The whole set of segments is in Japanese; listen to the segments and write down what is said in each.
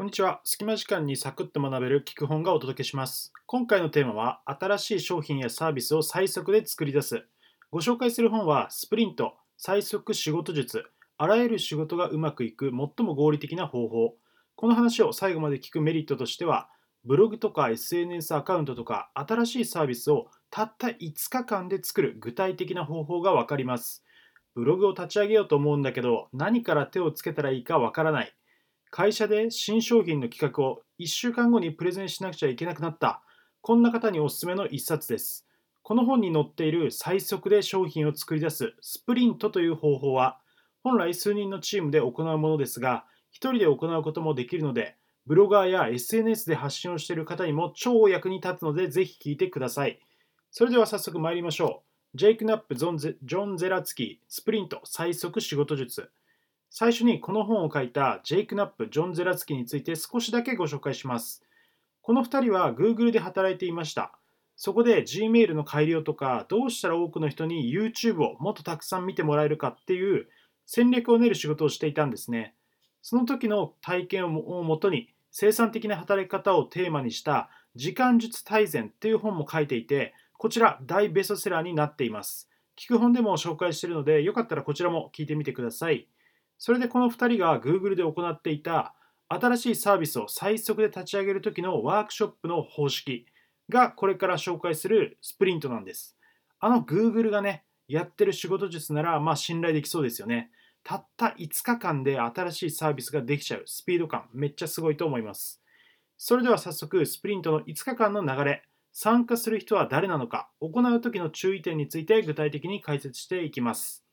こんにちは。隙間時間にサクッと学べる聞く本がお届けします。今回のテーマは、新しい商品やサービスを最速で作り出す。ご紹介する本は、スプリント、最速仕事術、あらゆる仕事がうまくいく最も合理的な方法。この話を最後まで聞くメリットとしては、ブログとか SNS アカウントとか新しいサービスをたった5日間で作る具体的な方法がわかります。ブログを立ち上げようと思うんだけど何から手をつけたらいいかわからない。会社で新商品の企画を1週間後にプレゼンしなくちゃいけなくなった。こんな方におすすめの一冊です。この本に載っている最速で商品を作り出すスプリントという方法は、本来数人のチームで行うものですが、1人で行うこともできるので、ブロガーや SNS で発信をしている方にも超役に立つので、ぜひ聞いてください。それでは早速参りましょう。ジェイク・ナップ・ジョン・ゼラツキー、スプリント最速仕事術。最初にこの本を書いたジェイク・ナップ、ジョン・ゼラツキについて少しだけご紹介します。この2人は Google で働いていました。そこで Gmail の改良とか、どうしたら多くの人に YouTube をもっとたくさん見てもらえるかっていう戦略を練る仕事をしていたんですね。その時の体験をもとに生産的な働き方をテーマにした時間術大全っていう本も書いていて、こちら大ベストセラーになっています。聞く本でも紹介しているので、よかったらこちらも聞いてみてください。それでこの2人が Google で行っていた新しいサービスを最速で立ち上げる時のワークショップの方式がこれから紹介するスプリントなんです。あの Google がね、やってる仕事術ならまあ信頼できそうですよね。たった5日間で新しいサービスができちゃうスピード感めっちゃすごいと思います。それでは早速スプリントの5日間の流れ、参加する人は誰なのか、行う時の注意点について具体的に解説していきます。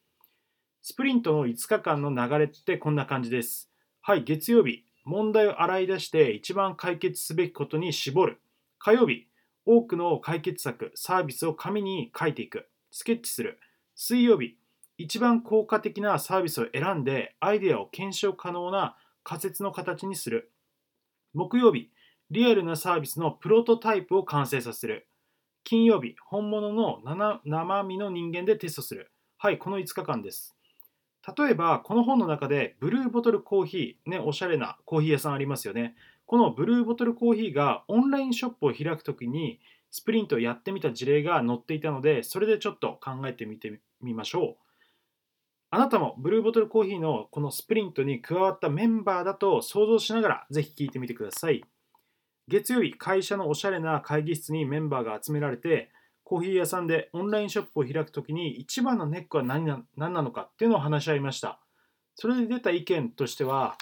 スプリントの5日間の流れってこんな感じです。はい、月曜日、問題を洗い出して一番解決すべきことに絞る。火曜日、多くの解決策、サービスを紙に書いていく。スケッチする。水曜日、一番効果的なサービスを選んでアイデアを検証可能な仮説の形にする。木曜日、リアルなサービスのプロトタイプを完成させる。金曜日、本物の生身の人間でテストする。はい、この5日間です。例えば、この本の中で、ブルーボトルコーヒー、ね、おしゃれなコーヒー屋さんありますよね。このブルーボトルコーヒーがオンラインショップを開くときに、スプリントをやってみた事例が載っていたので、それでちょっと考えてみてみましょう。あなたもブルーボトルコーヒーのこのスプリントに加わったメンバーだと想像しながら、ぜひ聞いてみてください。月曜日、会社のおしゃれな会議室にメンバーが集められて、コーヒー屋さんでオンラインショップを開くときに一番のネックは何な何なのかっていうのを話し合いました。それで出た意見としては、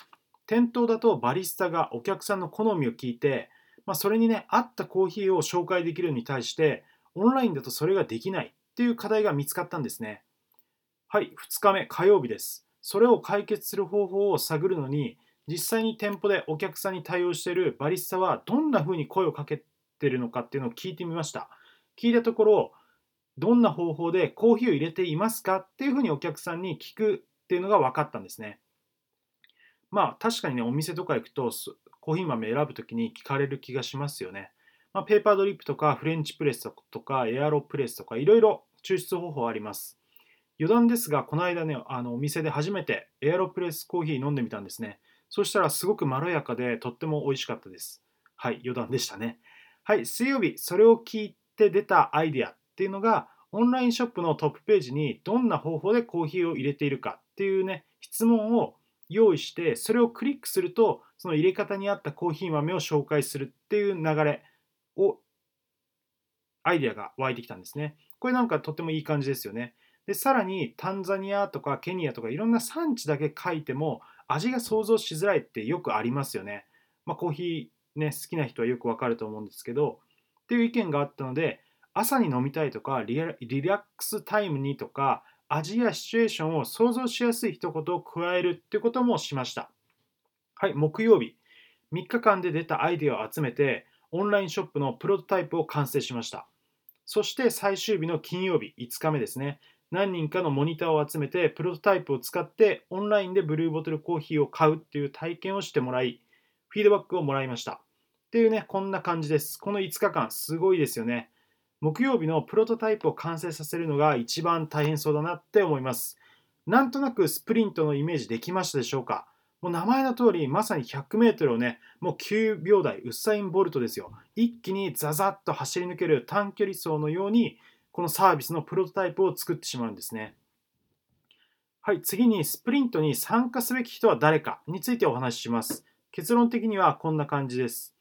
店頭だとバリスタがお客さんの好みを聞いて、まあ、それにね、合ったコーヒーを紹介できるに対して、オンラインだとそれができないっていう課題が見つかったんですね。はい、2日目、火曜日です。それを解決する方法を探るのに、実際に店舗でお客さんに対応しているバリスタはどんな風に声をかけてるのかっていうのを聞いてみました。聞いたところ、どんな方法でコーヒーを入れていますかっていうふうにお客さんに聞くっていうのが分かったんですね。まあ確かにね、お店とか行くとコーヒー豆選ぶときに聞かれる気がしますよね。まあ、ペーパードリップとかフレンチプレスとかエアロプレスとかいろいろ抽出方法あります。余談ですが、この間ね、あのお店で初めてエアロプレスコーヒー飲んでみたんですね。そしたらすごくまろやかでとっても美味しかったです。はい、余談でしたね。はい、水曜日、それを聞いって出たアイデアっていうのがオンラインショップのトップページにどんな方法でコーヒーを入れているかっていうね質問を用意してそれをクリックするとその入れ方に合ったコーヒー豆を紹介するっていう流れをアイデアが湧いてきたんですね。これなんかとてもいい感じですよね。でさらにタンザニアとかケニアとかいろんな産地だけ書いても味が想像しづらいってよくありますよね。まあ、コーヒーね好きな人はよくわかると思うんですけどっていう意見があったので朝に飲みたいとかリラックスタイムにとか味やシチュエーションを想像しやすい一言を加えるってこともしました。はい、木曜日、3日間で出たアイデアを集めて、オンラインショップのプロトタイプを完成しました。そして最終日の金曜日、5日目ですね、何人かのモニターを集めて、プロトタイプを使ってオンラインでブルーボトルコーヒーを買うっていう体験をしてもらい、フィードバックをもらいました。っていうね、こんな感じです。この5日間、すごいですよね。木曜日のプロトタイプを完成させるのが一番大変そうだなって思います。なんとなくスプリントのイメージできましたでしょうかもう名前の通り、まさに 100m をね、もう9秒台、ウッサイン・ボルトですよ。一気にザザッと走り抜ける短距離走のように、このサービスのプロトタイプを作ってしまうんですね。はい、次にスプリントに参加すべき人は誰かについてお話しします。結論的にはこんな感じです。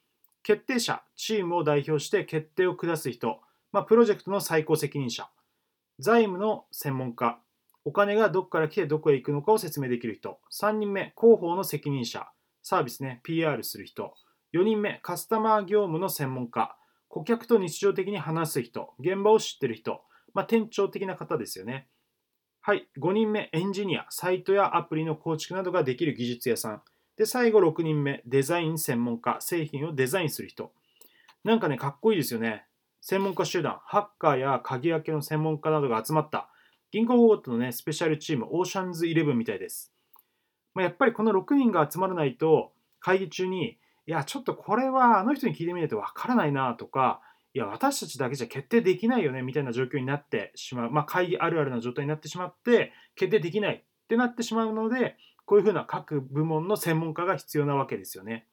決定者、チームを代表して決定を下す人、まあ、プロジェクトの最高責任者、財務の専門家、お金がどこから来てどこへ行くのかを説明できる人。3人目、広報の責任者。サービスね、PR する人。4人目、カスタマー業務の専門家。顧客と日常的に話す人。現場を知ってる人。まあ、店長的な方ですよね。はい。5人目、エンジニア。サイトやアプリの構築などができる技術屋さん。で、最後6人目、デザイン専門家。製品をデザインする人。なんかね、かっこいいですよね。専門家集団、ハッカーや鍵開けの専門家などが集まった銀行ごとのね、スペシャルチーム、オーシャンズイレブンみたいです。まあ、やっぱりこの6人が集まらないと、会議中に、いや、ちょっとこれはあの人に聞いてみないとわからないなとか、いや、私たちだけじゃ決定できないよねみたいな状況になってしまう、まあ、会議あるあるな状態になってしまって、決定できないってなってしまうので、こういうふうな各部門の専門家が必要なわけですよね。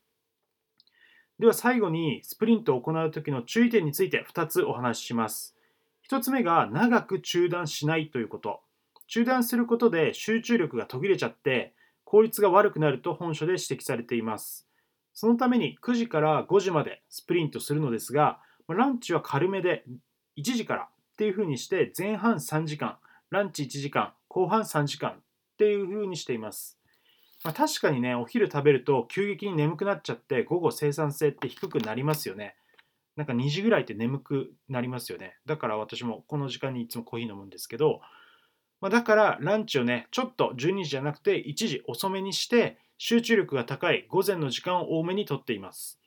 では最後にスプリントを行う時の注意点について2つお話しします。1つ目が長く中断しないということ。中断することで集中力が途切れちゃって効率が悪くなると本書で指摘されています。そのために9時から5時までスプリントするのですが、ランチは軽めで1時からっていうふうにして前半3時間、ランチ1時間、後半3時間っていうふうにしています。まあ、確かにね、お昼食べると急激に眠くなっちゃって午後生産性って低くなりますよね。なんか2時ぐらいって眠くなりますよね。だから私もこの時間にいつもコーヒー飲むんですけど、まあ、だからランチをね、ちょっと12時じゃなくて1時遅めにして、集中力が高い午前の時間を多めにとっています。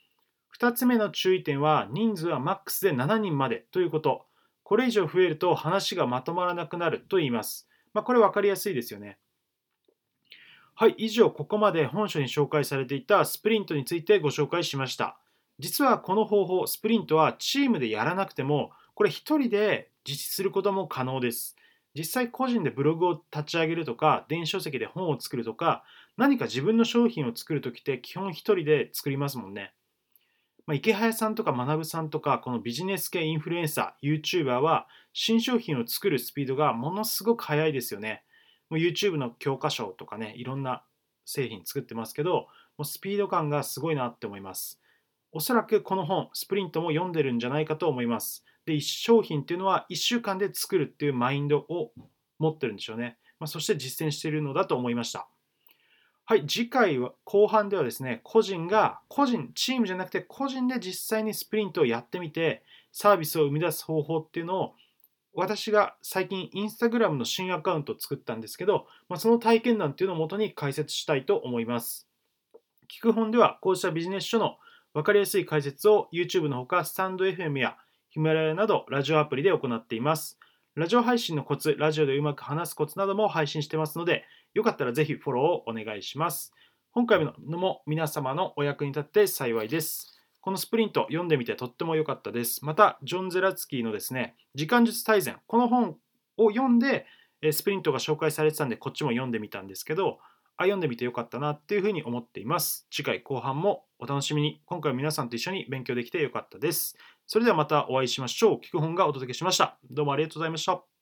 2つ目の注意点は、人数はマックスで7人までということ。これ以上増えると話がまとまらなくなると言います。まあ、これ分かりやすいですよね。はい、以上、ここまで本書に紹介されていたスプリントについてご紹介しました。実はこの方法、スプリントはチームでやらなくても、これ1人で実施することも可能です。実際個人でブログを立ち上げるとか、電子書籍で本を作るとか、何か自分の商品を作るときって基本1人で作りますもんね。まあ、池早さんとか学さんとか、このビジネス系インフルエンサー、YouTuber は新商品を作るスピードがものすごく速いですよね。もう YouTube の教科書とかね、いろんな製品作ってますけど、もうスピード感がすごいなって思います。おそらくこの本、スプリントも読んでるんじゃないかと思います。で、1商品っていうのは1週間で作るっていうマインドを持ってるんでしょうね。まあ、そして実践しているのだと思いました。はい、次回は後半ではですね、個人が、個人、チームじゃなくて個人で実際にスプリントをやってみて、サービスを生み出す方法っていうのを、私が最近インスタグラムの新アカウントを作ったんですけど、まあ、その体験談っていうのをもとに解説したいと思います。聞く本では、こうしたビジネス書の分かりやすい解説を YouTube のほかスタンド FM やヒマラヤなどラジオアプリで行っています。ラジオ配信のコツ、ラジオでうまく話すコツなども配信してますので、よかったらぜひフォローをお願いします。今回のも皆様のお役に立って幸いです。このスプリント読んでみてとっても良かったです。また、ジョン・ゼラツキーのですね、時間術大全、この本を読んで、スプリントが紹介されてたんで、こっちも読んでみたんですけど、あ、読んでみてよかったなっていうふうに思っています。次回後半もお楽しみに。今回は皆さんと一緒に勉強できてよかったです。それではまたお会いしましょう。聞く本がお届けしました。どうもありがとうございました。